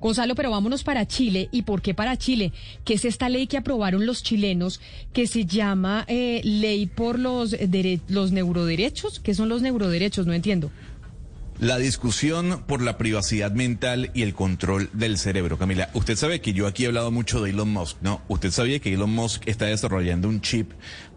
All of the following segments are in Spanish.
Gonzalo, pero vámonos para Chile. ¿Y por qué para Chile? ¿Qué es esta ley que aprobaron los chilenos que se llama eh, Ley por los, los Neuroderechos? ¿Qué son los neuroderechos? No entiendo. La discusión por la privacidad mental y el control del cerebro. Camila, usted sabe que yo aquí he hablado mucho de Elon Musk, ¿no? Usted sabía que Elon Musk está desarrollando un chip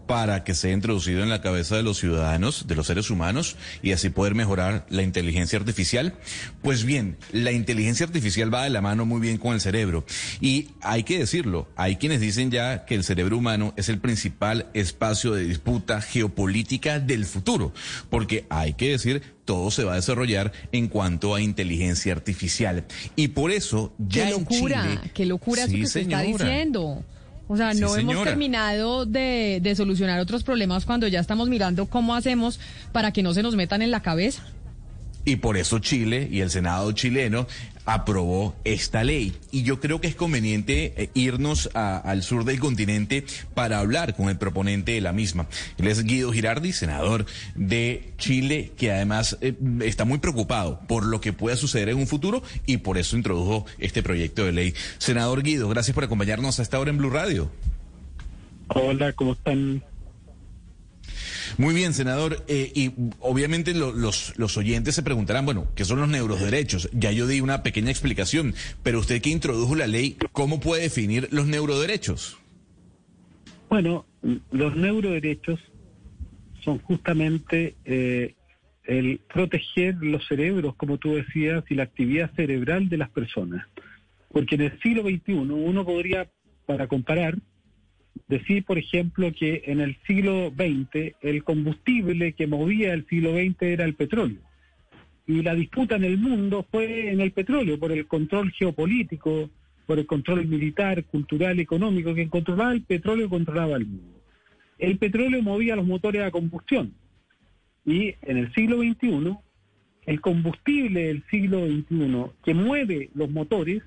para que sea introducido en la cabeza de los ciudadanos, de los seres humanos, y así poder mejorar la inteligencia artificial? Pues bien, la inteligencia artificial va de la mano muy bien con el cerebro. Y hay que decirlo, hay quienes dicen ya que el cerebro humano es el principal espacio de disputa geopolítica del futuro, porque hay que decir, todo se va a desarrollar en cuanto a inteligencia artificial. Y por eso ya qué locura, en Chile, qué locura es lo que se está diciendo. O sea, no hemos terminado de, de solucionar otros problemas cuando ya estamos mirando cómo hacemos para que no se nos metan en la cabeza. Y por eso Chile y el Senado chileno aprobó esta ley. Y yo creo que es conveniente eh, irnos al sur del continente para hablar con el proponente de la misma. Él es Guido Girardi, senador de Chile, que además eh, está muy preocupado por lo que pueda suceder en un futuro y por eso introdujo este proyecto de ley. Senador Guido, gracias por acompañarnos a esta hora en Blue Radio. Hola, ¿cómo están? Muy bien, senador. Eh, y obviamente los, los oyentes se preguntarán, bueno, ¿qué son los neuroderechos? Ya yo di una pequeña explicación, pero usted que introdujo la ley, ¿cómo puede definir los neuroderechos? Bueno, los neuroderechos son justamente eh, el proteger los cerebros, como tú decías, y la actividad cerebral de las personas. Porque en el siglo XXI uno podría, para comparar, decir, por ejemplo, que en el siglo XX el combustible que movía el siglo XX era el petróleo. Y la disputa en el mundo fue en el petróleo, por el control geopolítico, por el control militar, cultural, económico, que controlaba el petróleo controlaba el mundo. El petróleo movía los motores a combustión. Y en el siglo XXI, el combustible del siglo XXI que mueve los motores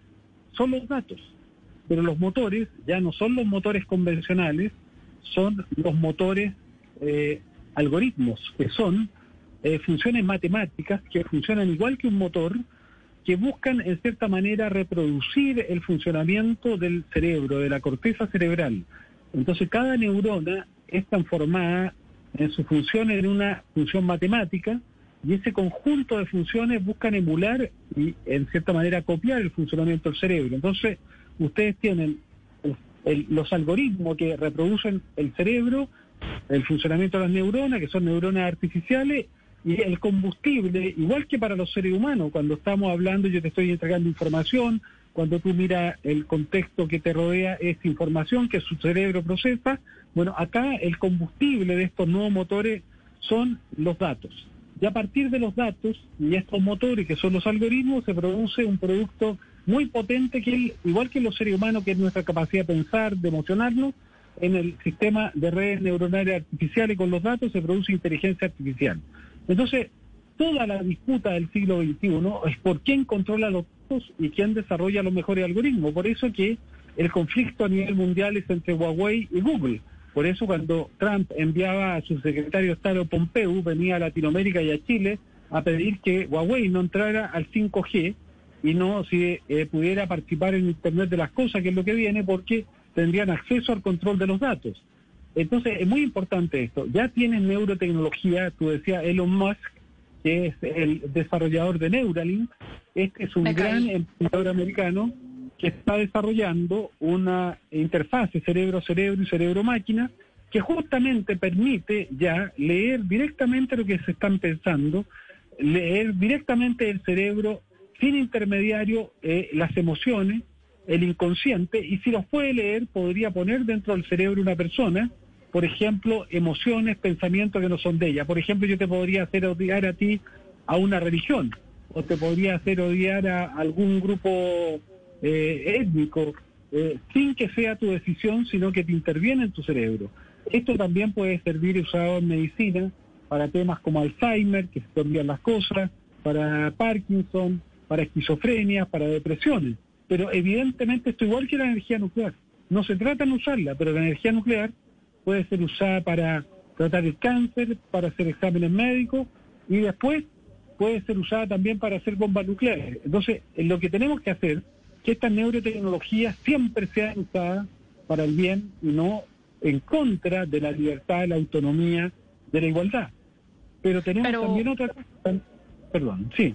son los datos pero los motores ya no son los motores convencionales, son los motores eh, algoritmos, que son eh, funciones matemáticas que funcionan igual que un motor, que buscan en cierta manera reproducir el funcionamiento del cerebro, de la corteza cerebral. Entonces cada neurona es transformada en su función en una función matemática y ese conjunto de funciones buscan emular y en cierta manera copiar el funcionamiento del cerebro. Entonces, ustedes tienen los algoritmos que reproducen el cerebro, el funcionamiento de las neuronas, que son neuronas artificiales, y el combustible, igual que para los seres humanos, cuando estamos hablando, yo te estoy entregando información, cuando tú miras el contexto que te rodea, es información que su cerebro procesa. Bueno, acá el combustible de estos nuevos motores son los datos. Y a partir de los datos y estos motores, que son los algoritmos, se produce un producto muy potente que, igual que los seres humanos, que es nuestra capacidad de pensar, de emocionarnos, en el sistema de redes neuronales artificiales con los datos se produce inteligencia artificial. Entonces, toda la disputa del siglo XXI es por quién controla los datos y quién desarrolla los mejores algoritmos. Por eso que el conflicto a nivel mundial es entre Huawei y Google. Por eso cuando Trump enviaba a su secretario de Estado Pompeu, venía a Latinoamérica y a Chile a pedir que Huawei no entrara al 5G, y no si eh, pudiera participar en Internet de las cosas, que es lo que viene, porque tendrían acceso al control de los datos. Entonces, es muy importante esto. Ya tienen neurotecnología, tú decías Elon Musk, que es el desarrollador de Neuralink. Este es un gran emprendedor americano que está desarrollando una interfase cerebro-cerebro y cerebro-máquina que justamente permite ya leer directamente lo que se están pensando, leer directamente el cerebro sin intermediario eh, las emociones, el inconsciente, y si los puede leer, podría poner dentro del cerebro una persona, por ejemplo, emociones, pensamientos que no son de ella. Por ejemplo, yo te podría hacer odiar a ti a una religión, o te podría hacer odiar a algún grupo eh, étnico, eh, sin que sea tu decisión, sino que te interviene en tu cerebro. Esto también puede servir usado en medicina para temas como Alzheimer, que se cambian las cosas, para Parkinson, para esquizofrenia, para depresiones. Pero evidentemente esto igual que la energía nuclear. No se trata de usarla, pero la energía nuclear puede ser usada para tratar el cáncer, para hacer exámenes médicos y después puede ser usada también para hacer bombas nucleares. Entonces, lo que tenemos que hacer que esta neurotecnología siempre sea usada para el bien y no en contra de la libertad, de la autonomía, de la igualdad. Pero tenemos también otra cosa. Perdón, sí.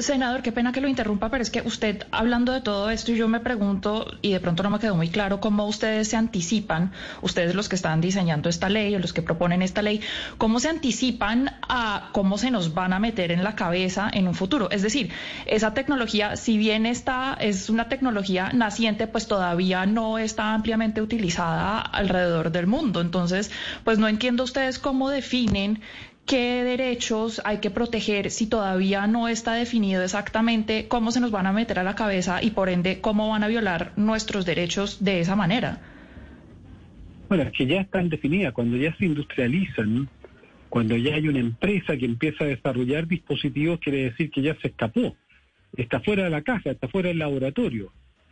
Senador, qué pena que lo interrumpa, pero es que usted, hablando de todo esto, yo me pregunto, y de pronto no me quedó muy claro, cómo ustedes se anticipan, ustedes los que están diseñando esta ley o los que proponen esta ley, cómo se anticipan a cómo se nos van a meter en la cabeza en un futuro. Es decir, esa tecnología, si bien está, es una tecnología naciente, pues todavía no está ampliamente utilizada alrededor del mundo. Entonces, pues no entiendo ustedes cómo definen qué derechos hay que proteger si todavía no está definido exactamente cómo se nos van a meter a la cabeza y por ende cómo van a violar nuestros derechos de esa manera. Bueno, es que ya están definidas, cuando ya se industrializan, cuando ya hay una empresa que empieza a desarrollar dispositivos, quiere decir que ya se escapó, está fuera de la caja, está fuera del laboratorio.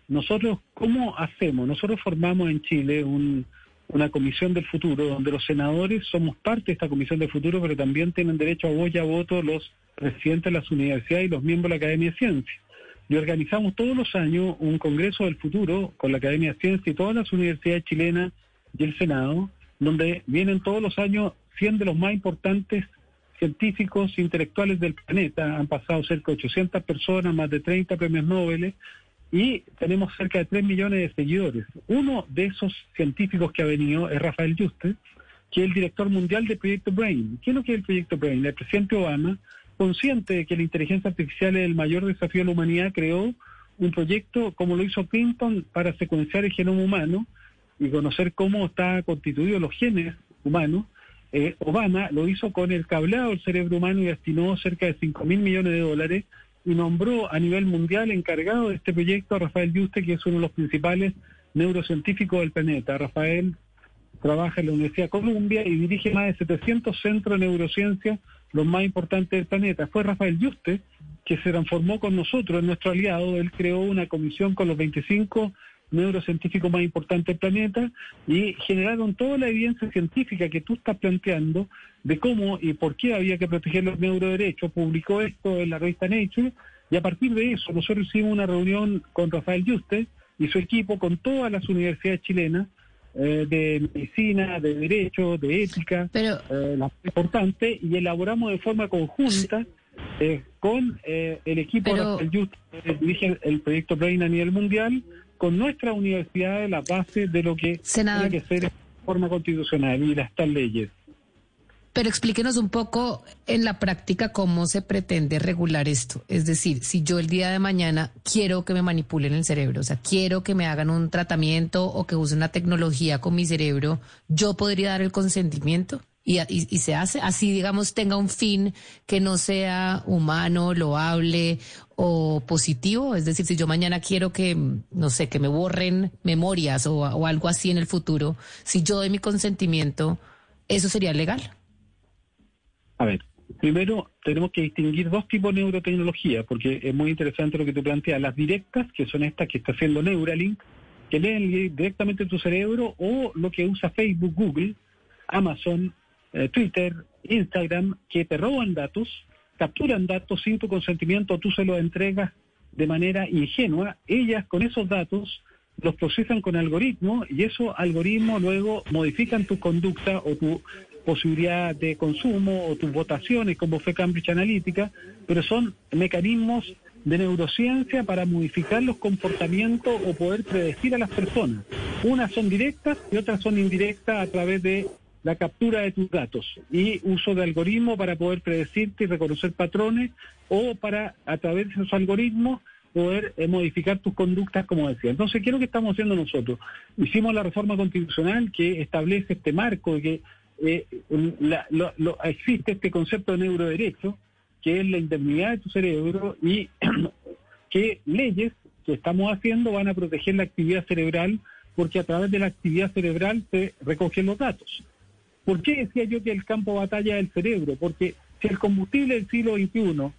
Nosotros, ¿cómo hacemos? Nosotros formamos en Chile un, una comisión del futuro, donde los senadores somos parte de esta comisión del futuro, pero también tienen derecho a voz a voto los presidentes de las universidades y los miembros de la Academia de Ciencias. Y organizamos todos los años un Congreso del Futuro con la Academia de Ciencias y todas las universidades chilenas y el Senado, donde vienen todos los años 100 de los más importantes científicos intelectuales del planeta. Han pasado cerca de 800 personas, más de 30 premios Nobel, y tenemos cerca de 3 millones de seguidores. Uno de esos científicos que ha venido es Rafael Juste, que es el director mundial del proyecto Brain. ¿Qué es lo que es el proyecto Brain? El presidente Obama, consciente de que la inteligencia artificial es el mayor desafío de la humanidad, creó un proyecto como lo hizo Clinton para secuenciar el genoma humano y conocer cómo está constituido los genes humanos. Eh, Obama lo hizo con el cableado del cerebro humano y destinó cerca de 5 mil millones de dólares y nombró a nivel mundial encargado de este proyecto a Rafael Yuste, que es uno de los principales neurocientíficos del planeta. Rafael trabaja en la Universidad de Columbia y dirige más de 700 centros de neurociencia, los más importantes del planeta. Fue Rafael Yuste que se transformó con nosotros, en nuestro aliado. Él creó una comisión con los 25 neurocientíficos más importantes del planeta y generaron toda la evidencia científica que tú estás planteando de cómo y por qué había que proteger los neuroderechos. Publicó esto en la revista Nature y a partir de eso nosotros hicimos una reunión con Rafael Yuste y su equipo con todas las universidades chilenas eh, de medicina, de derecho, de ética, Pero... eh, las importantes, y elaboramos de forma conjunta eh, con eh, el equipo Pero- que dirige el, el proyecto Brain a nivel mundial, con nuestra universidad la base de lo que Senador. tiene que ser forma constitucional y las tal leyes. Pero explíquenos un poco en la práctica cómo se pretende regular esto. Es decir, si yo el día de mañana quiero que me manipulen el cerebro, o sea, quiero que me hagan un tratamiento o que use una tecnología con mi cerebro, ¿yo podría dar el consentimiento? Y, y- y se hace así, digamos, tenga un fin que no sea humano, loable o positivo. Es decir, si yo mañana quiero que, no sé, que me borren memorias o, o algo así en el futuro, si yo doy mi consentimiento, ¿eso sería legal? A ver, primero tenemos que distinguir dos tipos de neurotecnología, porque es muy interesante lo que tú planteas. Las directas, que son estas que está haciendo Neuralink, que leen directamente tu cerebro, o lo que usa Facebook, Google, Amazon, Twitter, Instagram, que te roban datos, capturan datos sin tu consentimiento, tú se los entregas de manera ingenua. Ellas con esos datos los procesan con algoritmos y esos algoritmos luego modifican tu conducta o tu posibilidad de consumo o tus votaciones, como fue Cambridge Analytica, pero son mecanismos de neurociencia para modificar los comportamientos o poder predecir a las personas. Unas son directas y otras son indirectas a través de la captura de tus datos y uso de algoritmos para poder predecirte y reconocer patrones o para a través de esos algoritmos poder eh, modificar tus conductas, como decía. Entonces, ¿qué es lo que estamos haciendo nosotros? Hicimos la reforma constitucional que establece este marco, que eh, la- lo- lo- existe este concepto de neuroderecho, que es la indemnidad de tu cerebro y qué leyes que estamos haciendo van a proteger la actividad cerebral porque a través de la actividad cerebral se recogen los datos. ¿Por qué decía yo que el campo de batalla es el cerebro? Porque si el combustible del siglo XXI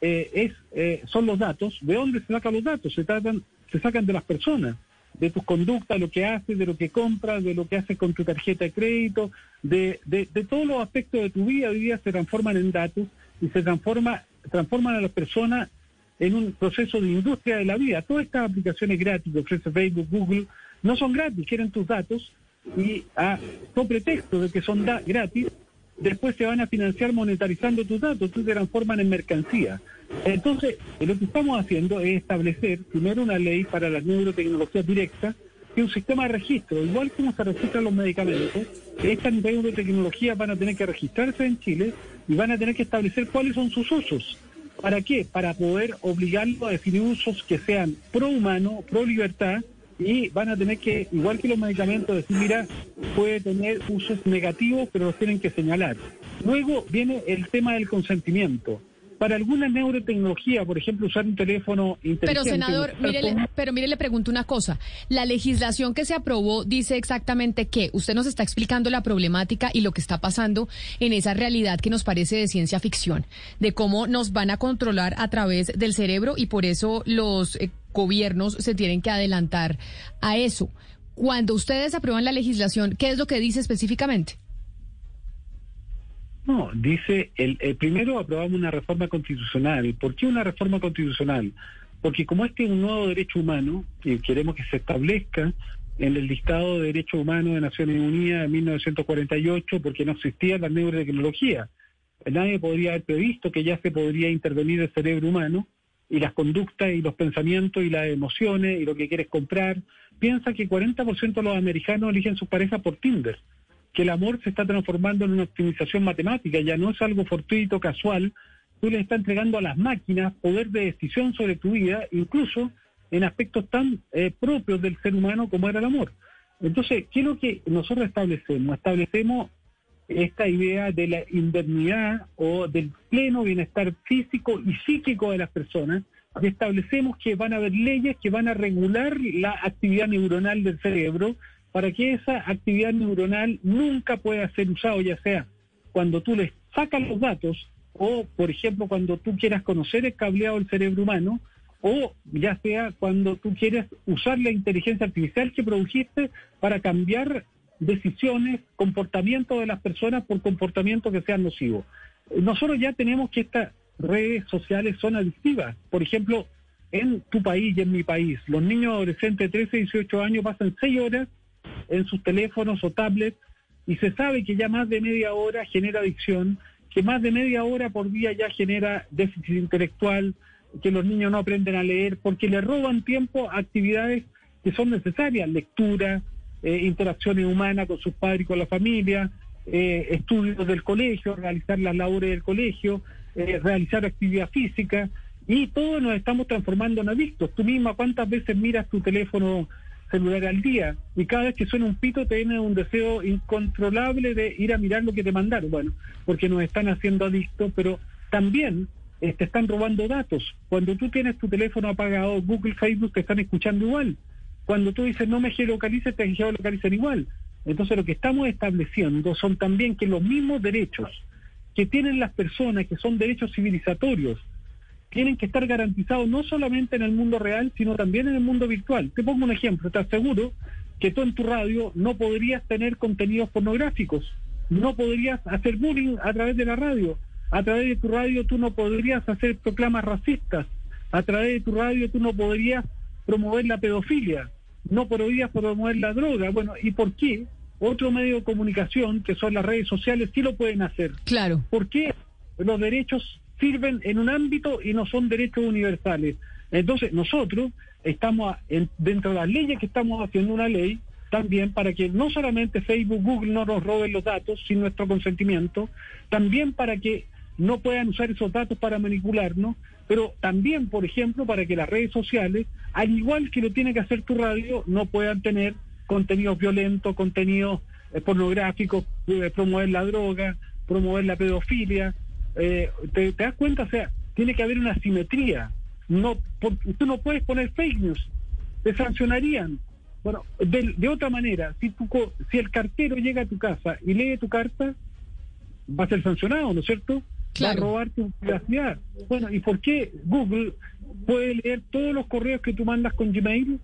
eh, es, eh, son los datos, ¿de dónde se sacan los datos? Se, tratan, se sacan de las personas, de tus conductas, lo que haces, de lo que compras, de lo que haces con tu tarjeta de crédito, de, de, de todos los aspectos de tu vida, hoy día se transforman en datos y se transforma, transforman a las personas en un proceso de industria de la vida. Todas estas aplicaciones gratis que Facebook, Google, no son gratis, quieren tus datos y a con pretexto de que son da gratis, después se van a financiar monetarizando tus datos, tú te transforman en mercancía. Entonces, lo que estamos haciendo es establecer primero una ley para las neurotecnologías directas, que es un sistema de registro, igual como se registran los medicamentos, estas neurotecnologías van a tener que registrarse en Chile y van a tener que establecer cuáles son sus usos. ¿Para qué? Para poder obligarlo a definir usos que sean pro humano, pro libertad, y van a tener que, igual que los medicamentos, decir, mira, puede tener usos negativos, pero los tienen que señalar. Luego viene el tema del consentimiento. Para alguna neurotecnología, por ejemplo, usar un teléfono inteligente... Pero, senador, mire, le- pero mire, le pregunto una cosa. La legislación que se aprobó dice exactamente qué. Usted nos está explicando la problemática y lo que está pasando en esa realidad que nos parece de ciencia ficción, de cómo nos van a controlar a través del cerebro y por eso los eh, gobiernos se tienen que adelantar a eso. Cuando ustedes aprueban la legislación, ¿qué es lo que dice específicamente? No, dice, el, el primero aprobamos una reforma constitucional. ¿Por qué una reforma constitucional? Porque como este es un nuevo derecho humano, y queremos que se establezca en el listado de derechos humanos de Naciones Unidas de 1948, porque no existía la neurotecnología. Nadie podría haber previsto que ya se podría intervenir el cerebro humano y las conductas y los pensamientos y las emociones y lo que quieres comprar. Piensa que 40% de los americanos eligen sus parejas por Tinder que el amor se está transformando en una optimización matemática, ya no es algo fortuito, casual, tú le estás entregando a las máquinas poder de decisión sobre tu vida, incluso en aspectos tan eh, propios del ser humano como era el amor. Entonces, ¿qué es lo que nosotros establecemos? Establecemos esta idea de la indemnidad o del pleno bienestar físico y psíquico de las personas, y establecemos que van a haber leyes que van a regular la actividad neuronal del cerebro para que esa actividad neuronal nunca pueda ser usada, ya sea cuando tú le sacas los datos o, por ejemplo, cuando tú quieras conocer el cableado del cerebro humano o ya sea cuando tú quieres usar la inteligencia artificial que produjiste para cambiar decisiones, comportamiento de las personas por comportamientos que sean nocivos. Nosotros ya tenemos que estas redes sociales son adictivas. Por ejemplo, en tu país y en mi país, los niños adolescentes de 13 y 18 años pasan 6 horas en sus teléfonos o tablets y se sabe que ya más de media hora genera adicción, que más de media hora por día ya genera déficit intelectual, que los niños no aprenden a leer porque le roban tiempo a actividades que son necesarias, lectura, eh, interacciones humanas con sus padres y con la familia, eh, estudios del colegio, realizar las labores del colegio, eh, realizar actividad física y todos nos estamos transformando en adictos. Tú misma cuántas veces miras tu teléfono celular al día y cada vez que suena un pito te viene un deseo incontrolable de ir a mirar lo que te mandaron. Bueno, porque nos están haciendo adictos, pero también eh, te están robando datos. Cuando tú tienes tu teléfono apagado, Google, Facebook te están escuchando igual. Cuando tú dices no me geolocalices, te geolocalizan igual. Entonces lo que estamos estableciendo son también que los mismos derechos que tienen las personas, que son derechos civilizatorios, tienen que estar garantizados no solamente en el mundo real, sino también en el mundo virtual. Te pongo un ejemplo, te aseguro que tú en tu radio no podrías tener contenidos pornográficos, no podrías hacer bullying a través de la radio, a través de tu radio tú no podrías hacer proclamas racistas, a través de tu radio tú no podrías promover la pedofilia, no podrías promover la droga. Bueno, ¿y por qué? Otro medio de comunicación, que son las redes sociales, sí lo pueden hacer. Claro. ¿Por qué los derechos sirven en un ámbito y no son derechos universales? Entonces, nosotros estamos dentro de las leyes que estamos haciendo una ley también para que no solamente Facebook, Google no nos roben los datos sin nuestro consentimiento, también para que no puedan usar esos datos para manipularnos, pero también, por ejemplo, para que las redes sociales, al igual que lo tiene que hacer tu radio, no puedan tener contenidos violentos, contenidos eh, pornográficos, eh, promover la droga, promover la pedofilia, eh, te, te das cuenta, o sea, tiene que haber una simetría. No, por- tú no puedes poner fake news, te sancionarían. Bueno, de, de otra manera, si, tu, si el cartero llega a tu casa y lee tu carta, va a ser sancionado, ¿no es cierto? Claro. Va a robar tu privacidad. Bueno, ¿y por qué Google puede leer todos los correos que tú mandas con Gmail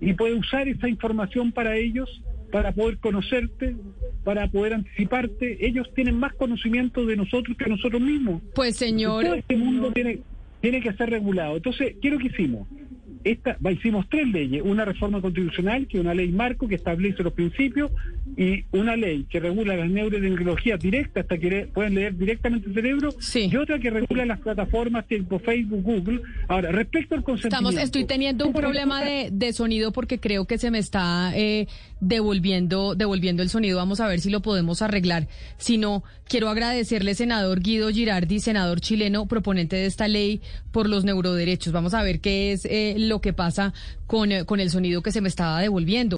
y puede usar esa información para ellos, para poder conocerte, para poder anticiparte? Ellos tienen más conocimiento de nosotros que nosotros mismos. Pues Todo señor, este mundo tiene, tiene que ser regulado. Entonces, ¿qué es lo que hicimos? Esta, hicimos tres leyes, una reforma constitucional, que es una ley marco que establece los principios, y una ley que regula las neurotecnologías directas, hasta que le- pueden leer directamente el cerebro, Sí. y otra que regula las plataformas tipo Facebook, Google. Ahora, respecto al consentimiento... estamos, estoy teniendo un problema de sonido porque creo que se me está eh, devolviendo, devolviendo el sonido. Vamos a ver si lo podemos arreglar. Si no, quiero agradecerle, senador Guido Girardi, senador chileno, proponente de esta ley por los neuroderechos. Vamos a ver qué es eh, lo que pasa con, eh, con el sonido que se me estaba devolviendo.